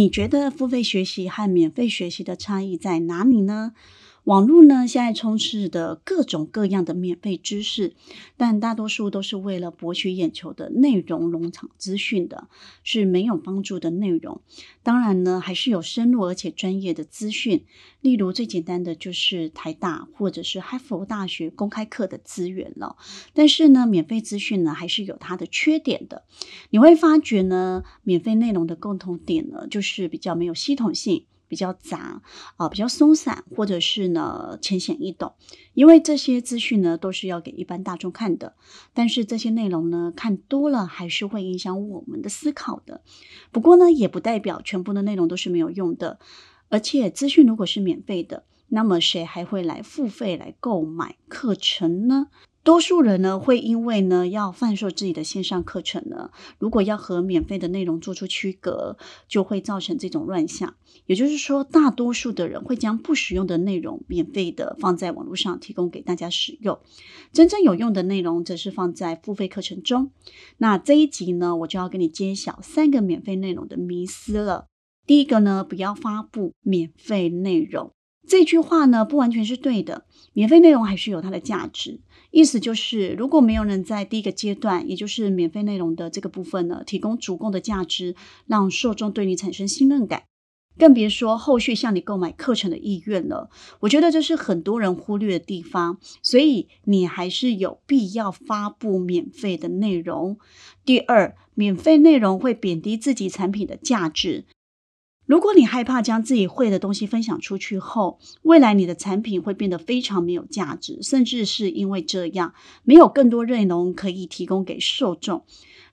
你觉得付费学习和免费学习的差异在哪里呢？网络呢，现在充斥的各种各样的免费知识，但大多数都是为了博取眼球的内容农场资讯的，是没有帮助的内容。当然呢，还是有深入而且专业的资讯，例如最简单的就是台大或者是哈佛大学公开课的资源了。但是呢，免费资讯呢，还是有它的缺点的。你会发觉呢，免费内容的共同点呢，就是比较没有系统性。比较杂啊，比较松散，或者是呢浅显易懂，因为这些资讯呢都是要给一般大众看的，但是这些内容呢看多了还是会影响我们的思考的。不过呢，也不代表全部的内容都是没有用的，而且资讯如果是免费的，那么谁还会来付费来购买课程呢？多数人呢会因为呢要贩售自己的线上课程呢，如果要和免费的内容做出区隔，就会造成这种乱象。也就是说，大多数的人会将不实用的内容免费的放在网络上提供给大家使用，真正有用的内容则是放在付费课程中。那这一集呢，我就要跟你揭晓三个免费内容的迷思了。第一个呢，不要发布免费内容。这句话呢，不完全是对的，免费内容还是有它的价值。意思就是，如果没有人在第一个阶段，也就是免费内容的这个部分呢，提供足够的价值，让受众对你产生信任感，更别说后续向你购买课程的意愿了。我觉得这是很多人忽略的地方，所以你还是有必要发布免费的内容。第二，免费内容会贬低自己产品的价值。如果你害怕将自己会的东西分享出去后，未来你的产品会变得非常没有价值，甚至是因为这样没有更多内容可以提供给受众，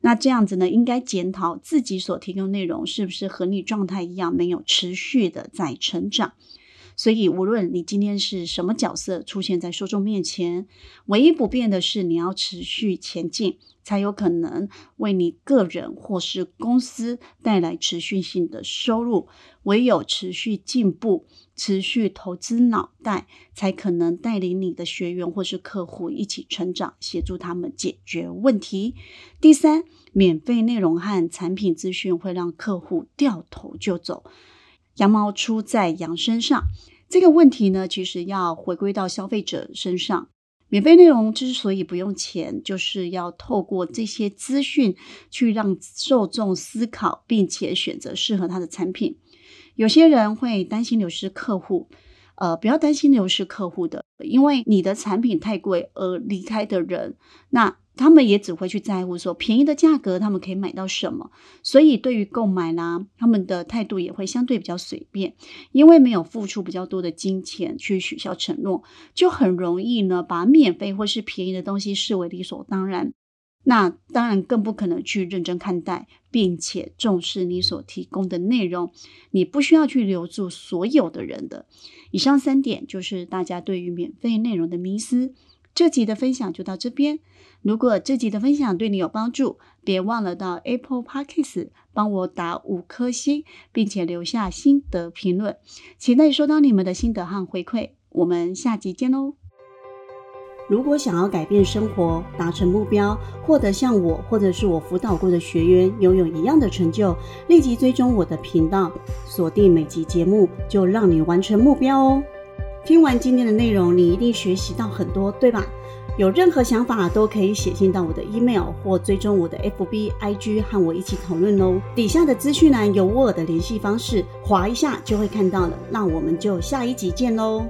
那这样子呢，应该检讨自己所提供内容是不是和你状态一样没有持续的在成长。所以，无论你今天是什么角色出现在受众面前，唯一不变的是你要持续前进。才有可能为你个人或是公司带来持续性的收入。唯有持续进步、持续投资脑袋，才可能带领你的学员或是客户一起成长，协助他们解决问题。第三，免费内容和产品资讯会让客户掉头就走。羊毛出在羊身上，这个问题呢，其实要回归到消费者身上。免费内容之所以不用钱，就是要透过这些资讯去让受众思考，并且选择适合他的产品。有些人会担心流失客户，呃，不要担心流失客户的，因为你的产品太贵而离开的人，那。他们也只会去在乎说便宜的价格，他们可以买到什么，所以对于购买啦，他们的态度也会相对比较随便，因为没有付出比较多的金钱去许下承诺，就很容易呢把免费或是便宜的东西视为理所当然。那当然更不可能去认真看待，并且重视你所提供的内容。你不需要去留住所有的人的。以上三点就是大家对于免费内容的迷思。这集的分享就到这边。如果这集的分享对你有帮助，别忘了到 Apple Podcast 帮我打五颗星，并且留下心得评论。期待收到你们的心得和回馈。我们下集见喽！如果想要改变生活、达成目标、获得像我或者是我辅导过的学员拥有一样的成就，立即追踪我的频道，锁定每集节目，就让你完成目标哦！听完今天的内容，你一定学习到很多，对吧？有任何想法都可以写信到我的 email 或追踪我的 FB IG 和我一起讨论哦。底下的资讯栏有我的联系方式，划一下就会看到了。那我们就下一集见喽。